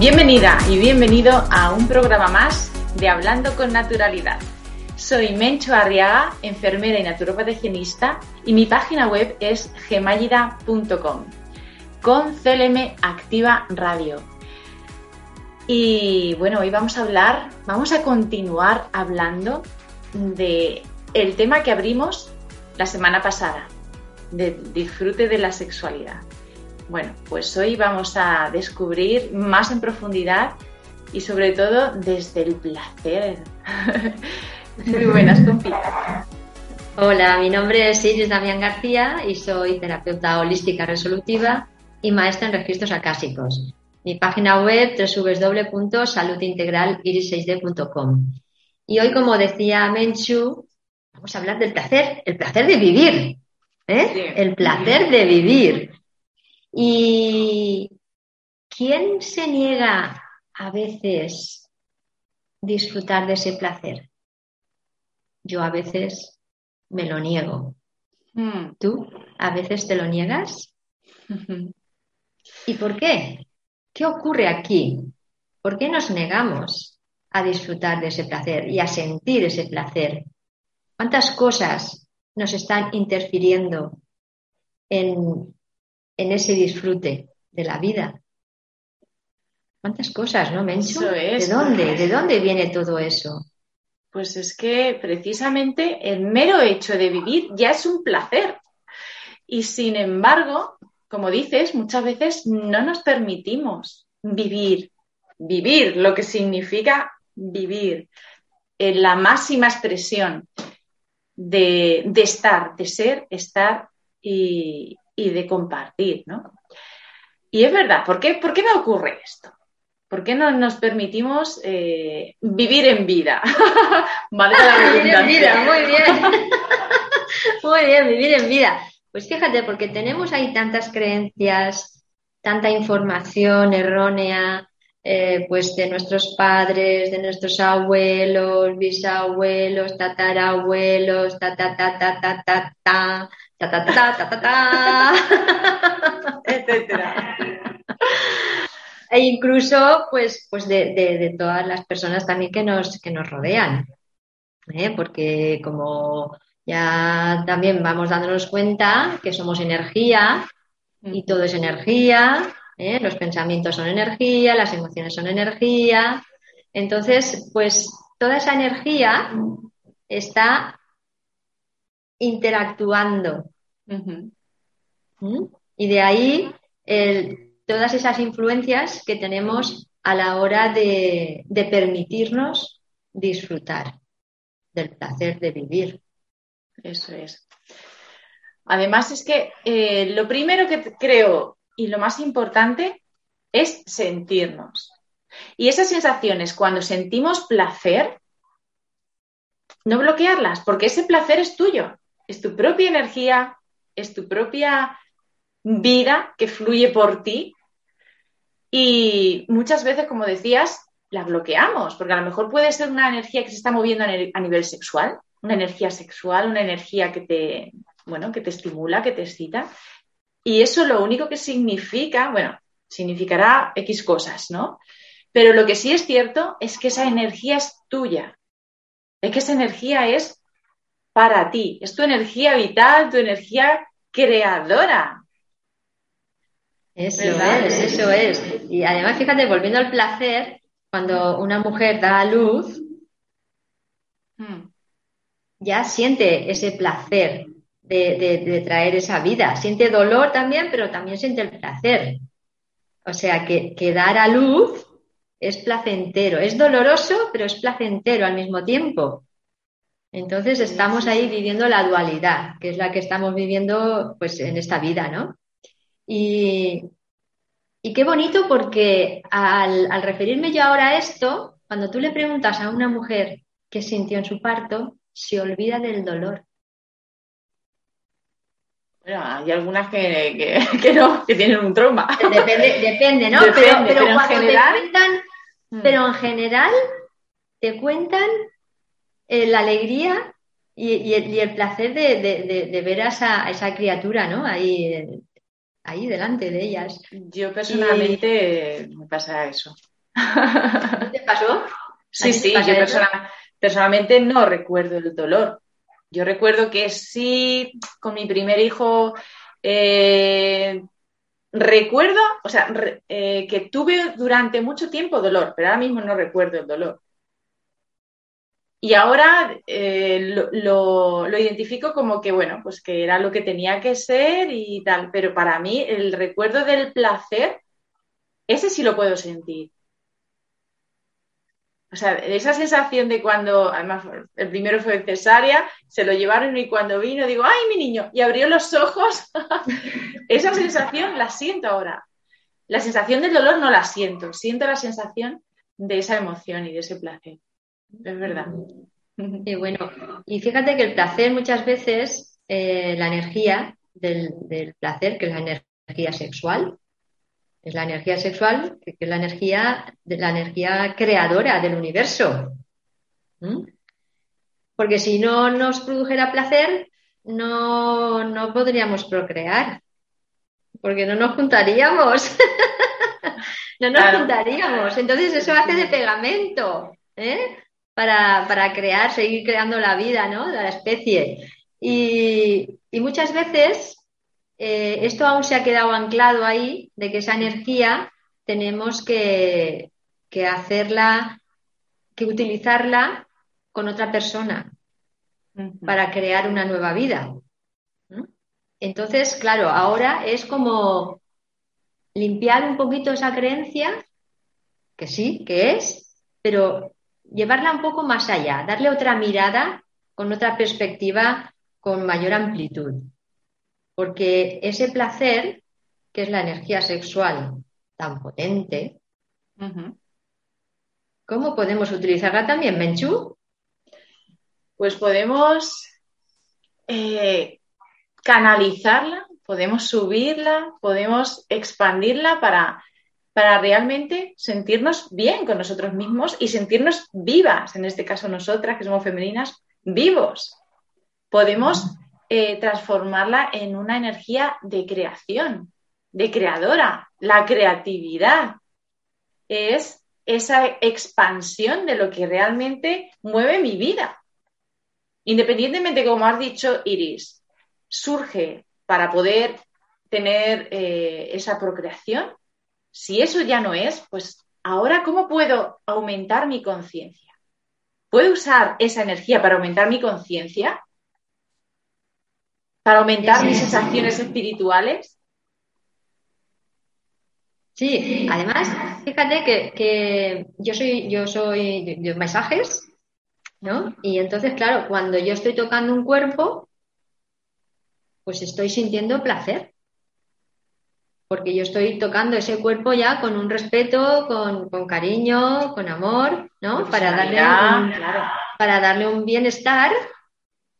Bienvenida y bienvenido a un programa más de Hablando con Naturalidad. Soy Mencho Arriaga, enfermera y naturópata higienista y mi página web es gemayida.com con CLM Activa Radio. Y bueno, hoy vamos a hablar, vamos a continuar hablando de el tema que abrimos la semana pasada, de disfrute de la sexualidad. Bueno, pues hoy vamos a descubrir más en profundidad y sobre todo desde el placer. Muy buenas, compi. Hola, mi nombre es Iris Damián García y soy terapeuta holística resolutiva y maestra en registros acásicos. Mi página web www.saludintegraliris6d.com. Y hoy, como decía Menchu, vamos a hablar del placer, el placer de vivir. ¿eh? El placer de vivir. ¿Y quién se niega a veces disfrutar de ese placer? Yo a veces me lo niego. Hmm. ¿Tú a veces te lo niegas? ¿Y por qué? ¿Qué ocurre aquí? ¿Por qué nos negamos a disfrutar de ese placer y a sentir ese placer? ¿Cuántas cosas nos están interfiriendo en en ese disfrute de la vida. ¿Cuántas cosas, no, Mencho? Eso es. ¿De dónde? ¿De dónde viene todo eso? Pues es que precisamente el mero hecho de vivir ya es un placer. Y sin embargo, como dices, muchas veces no nos permitimos vivir, vivir, lo que significa vivir, en la máxima expresión de, de estar, de ser, estar y, y de compartir, ¿no? Y es verdad, ¿por qué, ¿por qué me ocurre esto? ¿Por qué no nos permitimos eh, vivir en vida? vale vivir en vida, muy bien. muy bien, vivir en vida. Pues fíjate, porque tenemos ahí tantas creencias, tanta información errónea, eh, pues de nuestros padres, de nuestros abuelos, bisabuelos, tatarabuelos, ta ta ta ta ta ta ta ta ta ta ta ta ta etcétera. E incluso, pues, pues de, de, todas las personas también que nos, que nos rodean. ¿eh? Porque como ya también vamos dándonos cuenta que somos energía y todo es energía, ¿eh? Los pensamientos son energía, las emociones son energía. Entonces, pues toda esa energía está interactuando. ¿Mm? Y de ahí todas esas influencias que tenemos a la hora de, permitirnos disfrutar del placer de vivir. Eso es. Además es que eh, lo primero que creo y lo más importante es sentirnos. Y esas sensaciones, cuando sentimos placer, no bloquearlas, porque ese placer es tuyo, es tu propia energía, es tu propia vida que fluye por ti. Y muchas veces, como decías, la bloqueamos, porque a lo mejor puede ser una energía que se está moviendo a nivel sexual, una energía sexual, una energía que te, bueno, que te estimula, que te excita, y eso lo único que significa, bueno, significará X cosas, ¿no? Pero lo que sí es cierto es que esa energía es tuya, es que esa energía es para ti, es tu energía vital, tu energía creadora. Eso es, eso es. Y además, fíjate, volviendo al placer, cuando una mujer da a luz, hmm. ya siente ese placer de, traer esa vida. Siente dolor también, pero también siente el placer. O sea, que, que dar a luz es placentero. Es doloroso, pero es placentero al mismo tiempo. Entonces estamos ahí viviendo la dualidad, que es la que estamos viviendo pues en esta vida, ¿no? Y, qué bonito porque al, al, referirme yo ahora a esto, cuando tú le preguntas a una mujer qué sintió en su parto, se olvida del dolor. Bueno, hay algunas que, que, no, que tienen un trauma. Depende, depende ¿no? pero, en general... Mm. pero en general te cuentan eh, la alegría y, el, placer de, ver a esa, criatura, ¿no? Ahí, ahí delante de ellas. Yo personalmente me pasa eso. ¿Te pasó? Sí, sí, yo personalmente no recuerdo el dolor. Yo recuerdo que sí, con mi primer hijo, eh, recuerdo, o sea, eh, que tuve durante mucho tiempo dolor, pero ahora mismo no recuerdo el dolor. Y ahora eh, lo, identifico como que, bueno, pues que era lo que tenía que ser y tal, pero para mí el recuerdo del placer, ese sí lo puedo sentir. O sea, esa sensación de cuando, además, el primero fue cesárea, se lo llevaron y cuando vino digo, ¡ay, mi niño! Y abrió los ojos. esa sensación la siento ahora. La sensación del dolor no la siento, siento la sensación de esa emoción y de ese placer es verdad. Y bueno, y fíjate que el placer muchas veces, eh, la energía del, placer, que es la energía sexual, es la energía sexual, que es la energía, la energía creadora del universo. ¿Mm? Porque si no nos produjera placer, no, no podríamos procrear, porque no nos juntaríamos. no nos juntaríamos. Entonces eso hace de pegamento. ¿eh? Para, crear, seguir creando la vida, ¿no? De la especie. Y, muchas veces eh, esto aún se ha quedado anclado ahí, de que esa energía tenemos que, hacerla, que utilizarla con otra persona para crear una nueva vida. Entonces, claro, ahora es como limpiar un poquito esa creencia, que sí, que es, pero llevarla un poco más allá, darle otra mirada con otra perspectiva con mayor amplitud. Porque ese placer, que es la energía sexual tan potente, ¿cómo podemos utilizarla también, Menchu? Pues podemos eh, canalizarla, podemos subirla, podemos expandirla para para realmente sentirnos bien con nosotros mismos y sentirnos vivas, en este caso nosotras, que somos femeninas, vivos. Podemos eh, transformarla en una energía de creación, de creadora. La creatividad es esa expansión de lo que realmente mueve mi vida. Independientemente, como has dicho, Iris, surge para poder tener eh, esa procreación, si eso ya no es, pues ahora, ¿cómo puedo aumentar mi conciencia? ¿Puedo usar esa energía para aumentar mi conciencia? ¿Para aumentar mis sensaciones espirituales? Sí, además, fíjate que, yo soy, yo soy de, mensajes, ¿no? Y entonces, claro, cuando yo estoy tocando un cuerpo, pues estoy sintiendo placer porque yo estoy tocando ese cuerpo ya con un respeto, con, cariño, con amor, ¿no? Para darle, un, para darle un bienestar.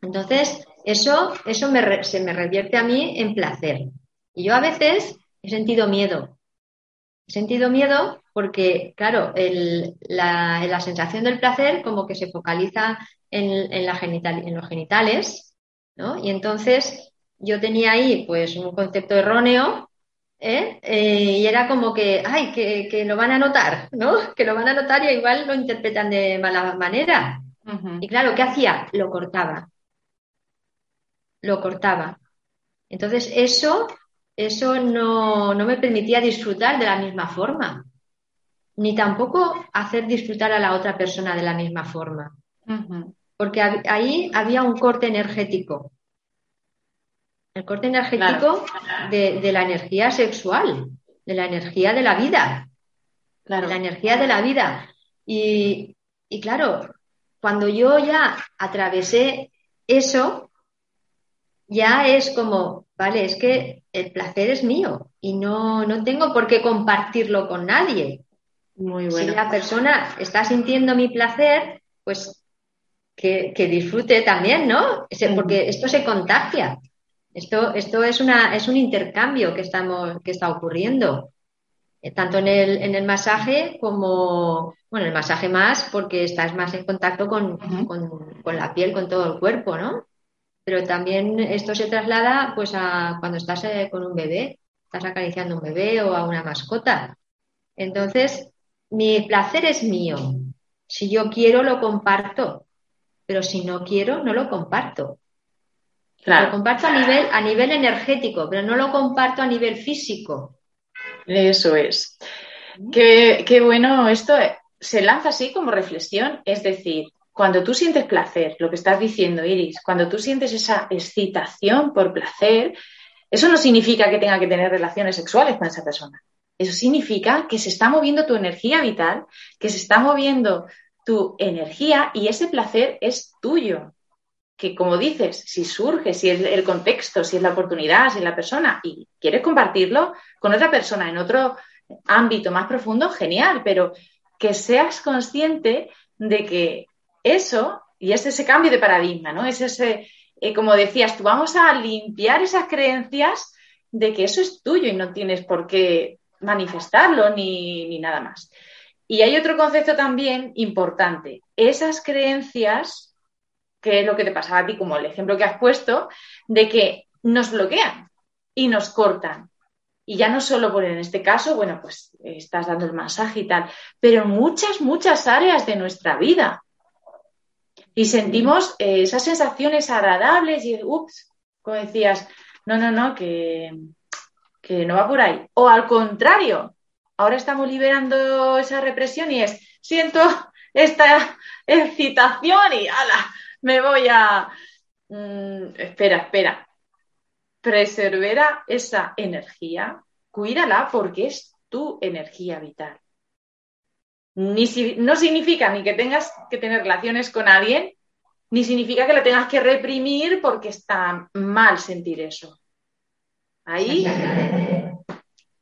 Entonces, eso, eso se me revierte a mí en placer. Y yo a veces he sentido miedo. He sentido miedo porque, claro, la, sensación del placer como que se focaliza en, en, la genital, en los genitales, ¿no? Y entonces yo tenía ahí pues un concepto erróneo ¿eh? Eh, y era como que, ay, que, lo van a notar, ¿no? Que lo van a notar y igual lo interpretan de mala manera. Y claro, ¿qué hacía? Lo cortaba. Lo cortaba. Entonces, eso, eso no, me permitía disfrutar de la misma forma, ni tampoco hacer disfrutar a la otra persona de la misma forma. porque ahí había un corte energético. El corte energético de, la energía sexual, de la energía de la vida. De la energía de la vida. Y, y claro, cuando yo ya atravesé eso, ya es como, vale, es que el placer es mío y no, no tengo por qué compartirlo con nadie. Muy bueno. Si la persona está sintiendo mi placer, pues que, disfrute también, ¿no? Porque esto se contagia. Esto, esto es, una, es un intercambio que, estamos, que está ocurriendo, eh, tanto en el, en el masaje como, bueno, el masaje más porque estás más en contacto con, con, la piel, con todo el cuerpo, ¿no? Pero también esto se traslada pues a cuando estás eh, con un bebé, estás acariciando un bebé o a una mascota. Entonces, mi placer es mío. Si yo quiero, lo comparto. Pero si no quiero, no lo comparto. Lo comparto a nivel, a nivel energético, pero no lo comparto a nivel físico. Eso es. Qué, qué bueno, esto se lanza así como reflexión, es decir, cuando tú sientes placer, lo que estás diciendo, Iris, cuando tú sientes esa excitación por placer, eso no significa que tenga que tener relaciones sexuales con esa persona. Eso significa que se está moviendo tu energía vital, que se está moviendo tu energía y ese placer es tuyo que como dices, si surge, si es el contexto, si es la oportunidad, si es la persona y quieres compartirlo con otra persona en otro ámbito más profundo, genial, pero que seas consciente de que eso, y es ese cambio de paradigma, ¿no? Es ese, eh, como decías tú, vamos a limpiar esas creencias de que eso es tuyo y no tienes por qué manifestarlo ni, ni nada más. Y hay otro concepto también importante, esas creencias que es lo que te pasaba a ti, como el ejemplo que has puesto, de que nos bloquean y nos cortan. Y ya no solo por en este caso, bueno, pues estás dando el masaje y tal, pero en muchas, muchas áreas de nuestra vida. Y sentimos eh, esas sensaciones agradables y, ups, como decías, no, no, no, que, que no va por ahí. O al contrario, ahora estamos liberando esa represión y es, siento esta excitación y ala, me voy a... Mm, espera, espera. Preservera esa energía, cuídala porque es tu energía vital. Ni no significa ni que tengas que tener relaciones con alguien, ni significa que lo tengas que reprimir porque está mal sentir eso. Ahí.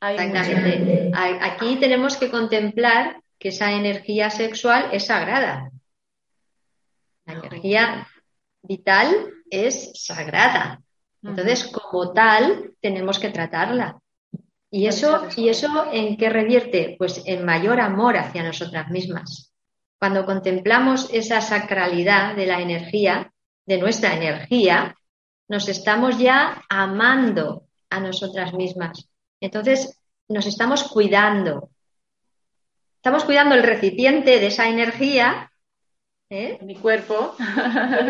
Aquí tenemos que contemplar que esa energía sexual es sagrada. La energía vital es sagrada. Entonces, como tal, tenemos que tratarla. ¿Y eso, ¿Y eso en qué revierte? Pues en mayor amor hacia nosotras mismas. Cuando contemplamos esa sacralidad de la energía, de nuestra energía, nos estamos ya amando a nosotras mismas. Entonces, nos estamos cuidando. Estamos cuidando el recipiente de esa energía ¿Eh? mi cuerpo.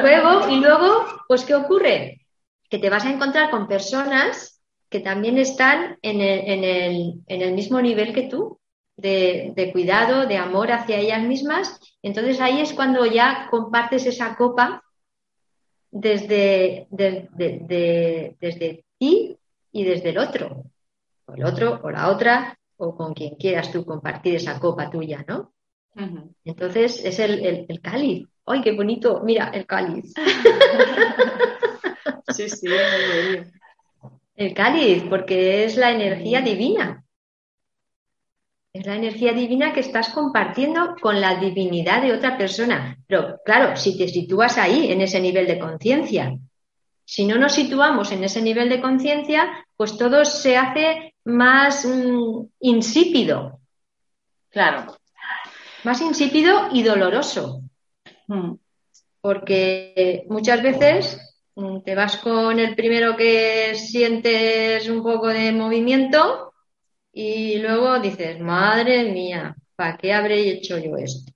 Luego, y luego, pues, ¿qué ocurre? Que te vas a encontrar con personas que también están en el, mismo nivel que tú, de, cuidado, de amor hacia ellas mismas. Entonces ahí es cuando ya compartes esa copa desde, desde ti y desde el otro, o el otro, o la otra, o con quien quieras tú compartir esa copa tuya, ¿no? Entonces es el, el, cáliz. ¡Ay, qué bonito! Mira, el cáliz. sí, sí, El cáliz, porque es la energía divina. Es la energía divina que estás compartiendo con la divinidad de otra persona. Pero claro, si te sitúas ahí, en ese nivel de conciencia. Si no nos situamos en ese nivel de conciencia, pues todo se hace más mm, insípido. Claro más insípido y doloroso. Hmm. Porque muchas veces mm, te vas con el primero que sientes un poco de movimiento y luego dices, madre mía, ¿para qué habré hecho yo esto?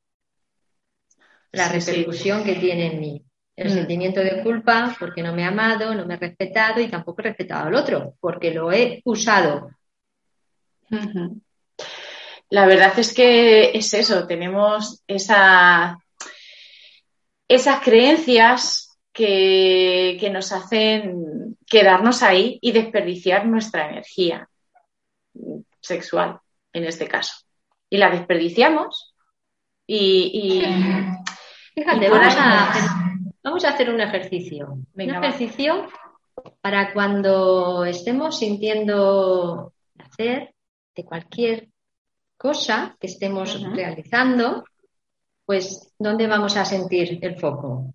La repercusión que tiene en mí. El hmm. sentimiento de culpa porque no me he amado, no me he respetado y tampoco he respetado al otro, porque lo he usado. La verdad es que es eso, tenemos esa, esas creencias que, que nos hacen quedarnos ahí y desperdiciar nuestra energía sexual, en este caso. Y la desperdiciamos y... Fíjate, vamos, a hacer, vamos, a hacer, un ejercicio. un ejercicio para cuando estemos sintiendo placer de cualquier cosa que estemos realizando, pues ¿dónde vamos a sentir el foco?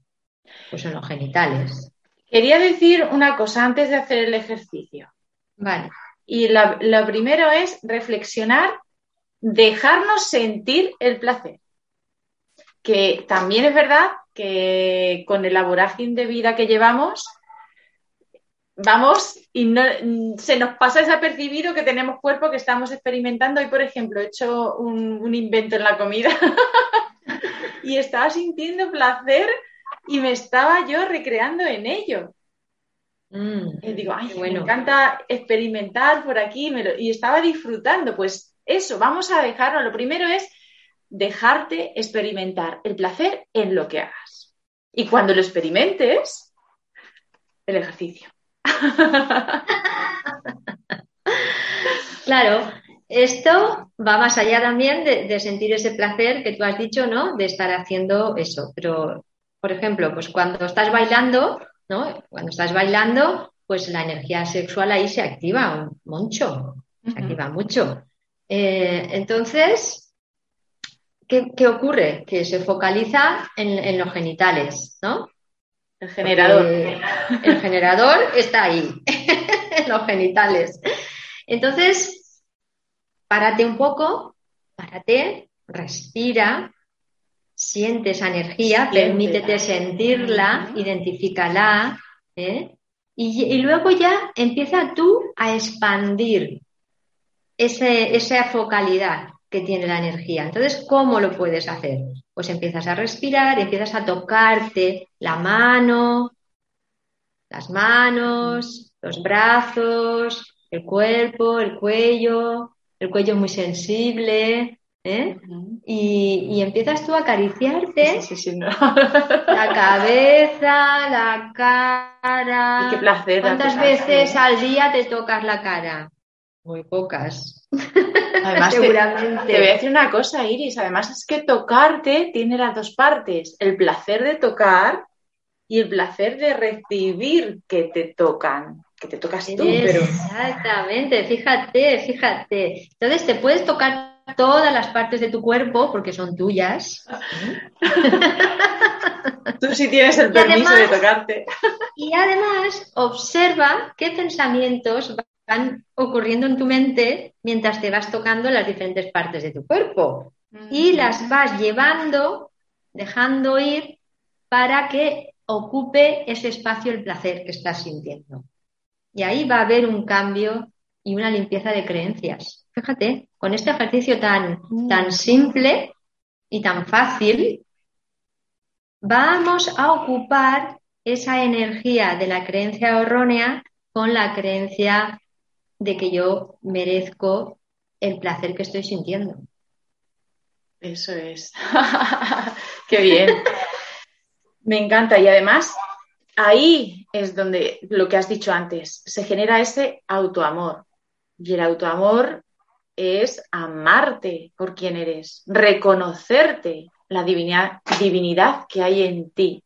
Pues en los genitales. Quería decir una cosa antes de hacer el ejercicio. Vale. Y lo primero es reflexionar, dejarnos sentir el placer. Que también es verdad que con el vorágine de vida que llevamos, vamos y no, se nos pasa desapercibido que tenemos cuerpo que estamos experimentando. Hoy, por ejemplo, he hecho un, invento en la comida y estaba sintiendo placer y me estaba yo recreando en ello. Mm, y digo, ay, me encanta experimentar por aquí y estaba disfrutando. Pues eso, vamos a dejarlo. Lo primero es dejarte experimentar el placer en lo que hagas. Y cuando lo experimentes, el ejercicio. claro, esto va más allá también de, sentir ese placer que tú has dicho, ¿no? De estar haciendo eso. Pero, por ejemplo, pues cuando estás bailando, ¿no? Cuando estás bailando, pues la energía sexual ahí se activa mucho, se activa mucho. Eh, entonces, ¿qué, ocurre? Que se focaliza en, en los genitales, ¿no? El generador. el generador está ahí, en los genitales. Entonces, párate un poco, párate, respira, siente esa energía, permítete sentirla, identifícala, ¿eh? y, luego ya empieza tú a expandir esa focalidad que tiene la energía. Entonces, ¿cómo lo puedes hacer? Pues empiezas a respirar, empiezas a tocarte la mano, las manos, los brazos, el cuerpo, el cuello, el cuello muy sensible, ¿eh? y, empiezas tú a acariciarte la cabeza, la cara. qué placer. ¿Cuántas veces al día te tocas la cara? Muy pocas. Además, Seguramente. Te, voy a decir una cosa, Iris. Además, es que tocarte tiene las dos partes: el placer de tocar y el placer de recibir que te tocan. Que te tocas tú, pero. Exactamente, fíjate, fíjate. Entonces, te puedes tocar todas las partes de tu cuerpo porque son tuyas. Tú sí tienes el permiso de tocarte. Y además, observa qué pensamientos van ocurriendo en tu mente mientras te vas tocando las diferentes partes de tu cuerpo. Y las vas llevando, dejando ir para que ocupe ese espacio el placer que estás sintiendo. Y ahí va a haber un cambio y una limpieza de creencias. Fíjate, con este ejercicio tan, tan simple y tan fácil, vamos a ocupar esa energía de la creencia errónea con la creencia de que yo merezco el placer que estoy sintiendo. Eso es. Qué bien. Me encanta. Y además, ahí es donde lo que has dicho antes, se genera ese autoamor. Y el autoamor es amarte por quien eres, reconocerte la divinidad, divinidad que hay en ti,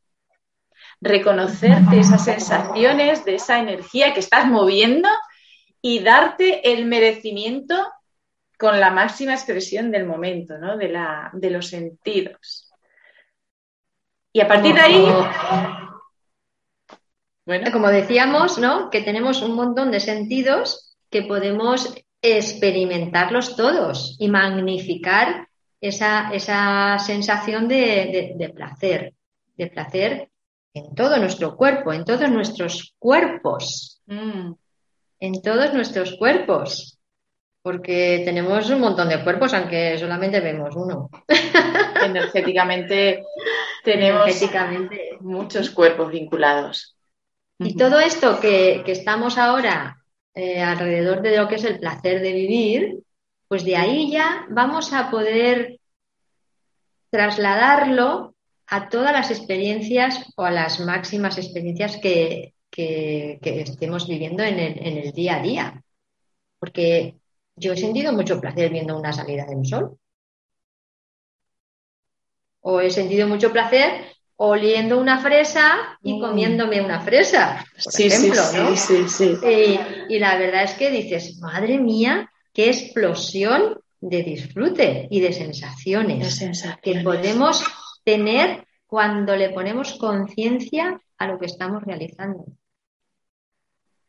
reconocerte esas sensaciones de esa energía que estás moviendo y darte el merecimiento con la máxima expresión del momento, ¿no? de, la, de los sentidos. Y a partir de ahí... Bueno. Como decíamos, ¿no? Que tenemos un montón de sentidos que podemos experimentarlos todos y magnificar esa, esa sensación de, placer, de placer en todo nuestro cuerpo, en todos nuestros cuerpos. Mm en todos nuestros cuerpos, porque tenemos un montón de cuerpos, aunque solamente vemos uno. Energéticamente tenemos muchos cuerpos vinculados. Y todo esto que, estamos ahora eh, alrededor de lo que es el placer de vivir, pues de ahí ya vamos a poder trasladarlo a todas las experiencias o a las máximas experiencias que, estemos viviendo en el, en el día a día. Porque yo he sentido mucho placer viendo una salida del sol. O he sentido mucho placer oliendo una fresa y mm. comiéndome una fresa, por ejemplo, ¿no? Sí, sí, y, la verdad es que dices, madre mía, qué explosión de disfrute y de sensaciones, que podemos tener cuando le ponemos conciencia a lo que estamos realizando.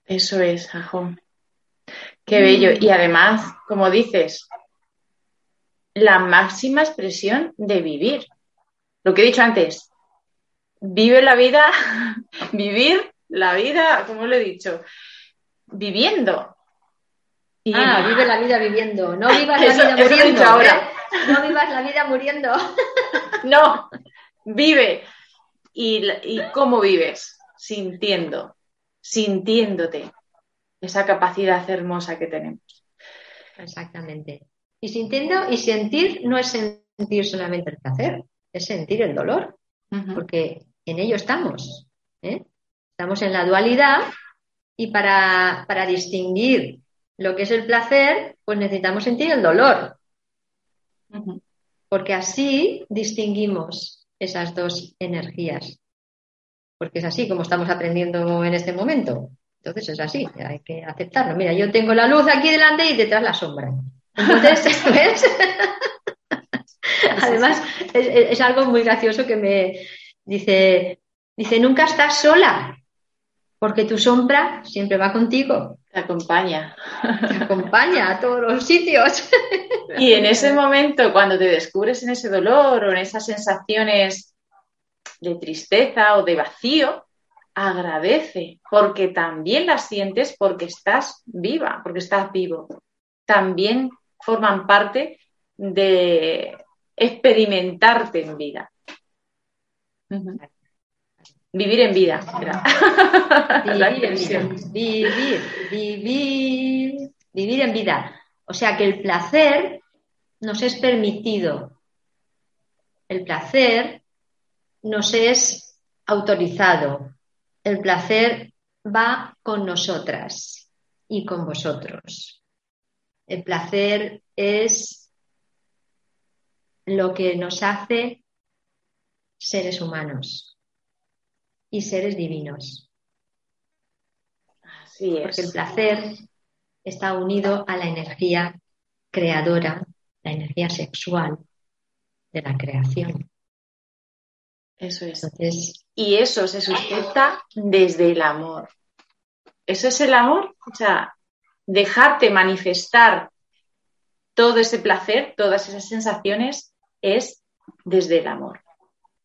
Eso es, Ajón. Qué bello. Y además, como dices, la máxima expresión de vivir. Lo que he dicho antes, vive la vida, vivir la vida, como lo he dicho, viviendo. ah, vive la vida viviendo, no vivas la vida muriendo. Ahora. No vivas la vida muriendo. no, vive. ¿Y, ¿Y cómo vives? Sintiendo, sintiéndote esa capacidad hermosa que tenemos. Exactamente. Y sintiendo y sentir no es sentir solamente el placer, es sentir el dolor, porque en ello estamos. ¿eh? Estamos en la dualidad y para, distinguir lo que es el placer, pues necesitamos sentir el dolor. Porque así distinguimos esas dos energías. Porque es así como estamos aprendiendo en este momento. Entonces es así, hay que aceptarlo. Mira, yo tengo la luz aquí delante y detrás la sombra. Entonces, ¿ves? Además, es, algo muy gracioso que me dice, dice, nunca estás sola, porque tu sombra siempre va contigo. Te acompaña. Te acompaña a todos los sitios. Y en ese momento, cuando te descubres en ese dolor o en esas sensaciones de tristeza o de vacío, agradece, porque también las sientes porque estás viva, porque estás vivo. También forman parte de experimentarte en vida. Vivir en vida. Vivir. Vivir, vivir, vivir en vida. O sea que el placer nos es permitido. El placer nos es autorizado el placer va con nosotras y con vosotros. El placer es lo que nos hace seres humanos y seres divinos. Así es. Porque el placer está unido a la energía creadora, la energía sexual de la creación. Eso es. y eso se sustenta desde el amor. Eso es el amor, o sea, dejarte manifestar todo ese placer, todas esas sensaciones, es desde el amor.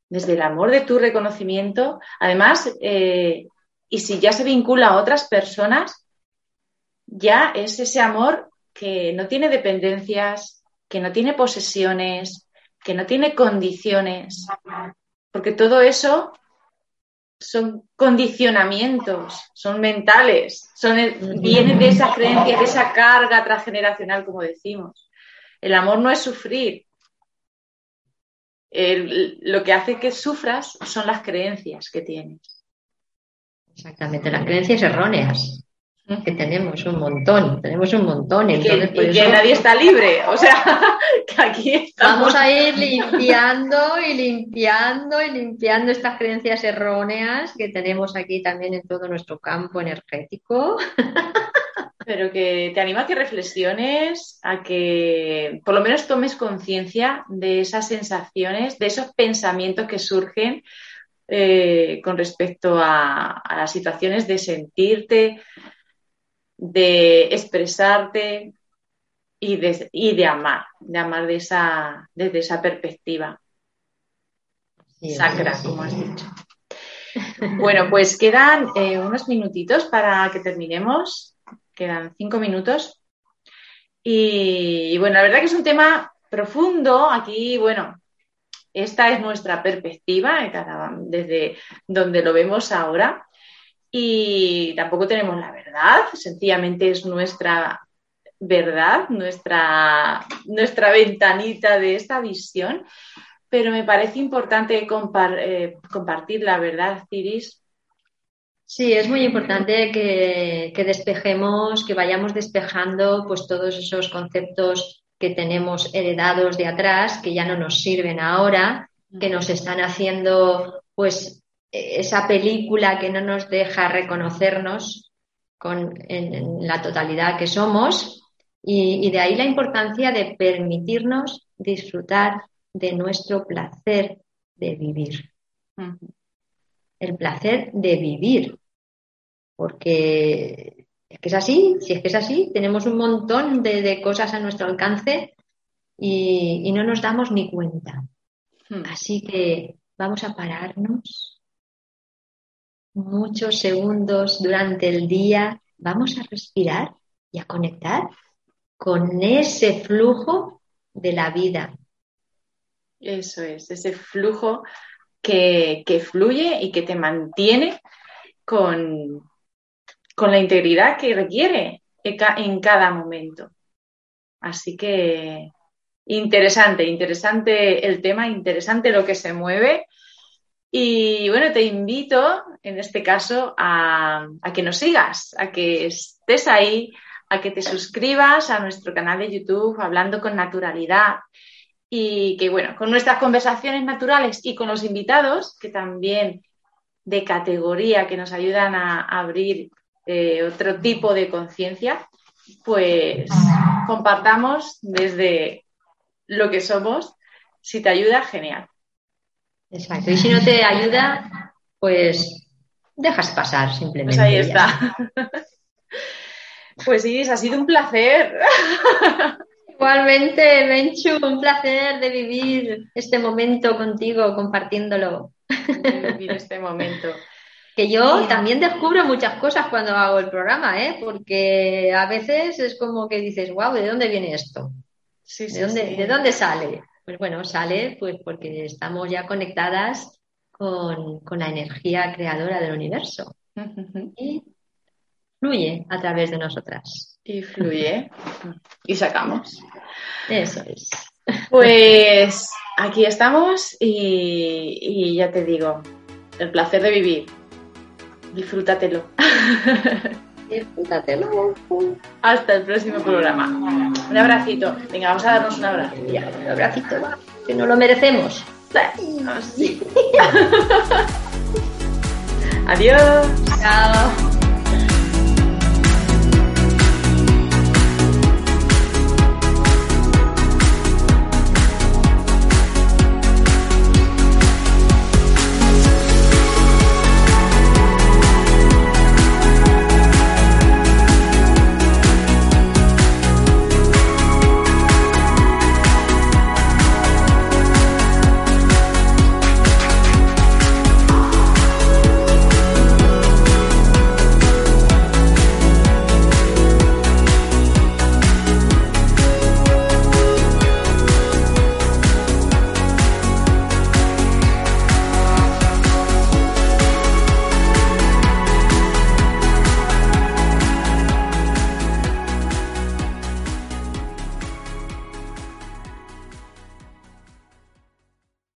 Desde el amor de tu reconocimiento. Además, eh, y si ya se vincula a otras personas, ya es ese amor que no tiene dependencias, que no tiene posesiones, que no tiene condiciones, porque todo eso son condicionamientos, son mentales, son vienen de esa creencia, de esa carga transgeneracional, como decimos. El amor no es sufrir. lo que hace que sufras son las creencias que tienes. Exactamente, las creencias erróneas que tenemos un montón, tenemos un montón. Y, que, nadie está libre, o sea, que aquí estamos. Vamos a ir limpiando y limpiando y limpiando estas creencias erróneas que tenemos aquí también en todo nuestro campo energético. Pero que te anima a que reflexiones, a que por lo menos tomes conciencia de esas sensaciones, de esos pensamientos que surgen eh, con respecto a las situaciones de sentirte de expresarte y de, y de amar, de amar de esa, desde esa perspectiva sacra, como has dicho. Bueno, pues quedan eh, unos minutitos para que terminemos. Quedan cinco minutos. Y, bueno, la verdad que es un tema profundo. Aquí, bueno, esta es nuestra perspectiva desde donde lo vemos ahora y tampoco tenemos la verdad, sencillamente es nuestra verdad, nuestra, nuestra ventanita de esta visión. pero me parece importante eh, compartir la verdad, Ciris. Sí, es muy importante que, que, despejemos, que vayamos despejando pues todos esos conceptos que tenemos heredados de atrás, que ya no nos sirven ahora, que nos están haciendo pues esa película que no nos deja reconocernos con, en, la totalidad que somos y, de ahí la importancia de permitirnos disfrutar de nuestro placer de vivir. El placer de vivir. Porque es que es así, si es que es así, tenemos un montón de, cosas a nuestro alcance y, no nos damos ni cuenta. Hmm. Así que vamos a pararnos muchos segundos durante el día, vamos a respirar y a conectar con ese flujo de la vida. Eso es, ese flujo que, fluye y que te mantiene con, con la integridad que requiere en cada momento. Así que interesante, interesante el tema, interesante lo que se mueve. Y bueno, te invito en este caso a, que nos sigas, a que estés ahí, a que te suscribas a nuestro canal de YouTube Hablando con Naturalidad y que, bueno, con nuestras conversaciones naturales y con los invitados, que también de categoría, que nos ayudan a, abrir eh, otro tipo de conciencia, pues compartamos desde lo que somos. Si te ayuda, genial. Exacto. Y si no te ayuda, pues dejas pasar simplemente. Pues ahí está. Pues Iris, ha sido un placer. Igualmente, Menchu, un placer de vivir este momento contigo, compartiéndolo. vivir este momento. Que yo también descubro muchas cosas cuando hago el programa, ¿eh? porque a veces es como que dices, wow, ¿de dónde viene esto? ¿De, dónde, ¿De dónde sale? Pues bueno, sale pues porque estamos ya conectadas con, la energía creadora del universo. Y fluye a través de nosotras. Y fluye. y sacamos. Eso es. Pues aquí estamos y, ya te digo, el placer de vivir. Disfrútatelo. Hasta el próximo programa. Un abracito. Venga, vamos a darnos un abrazo. un abracito, va. Que no lo merecemos. Adiós. Chao.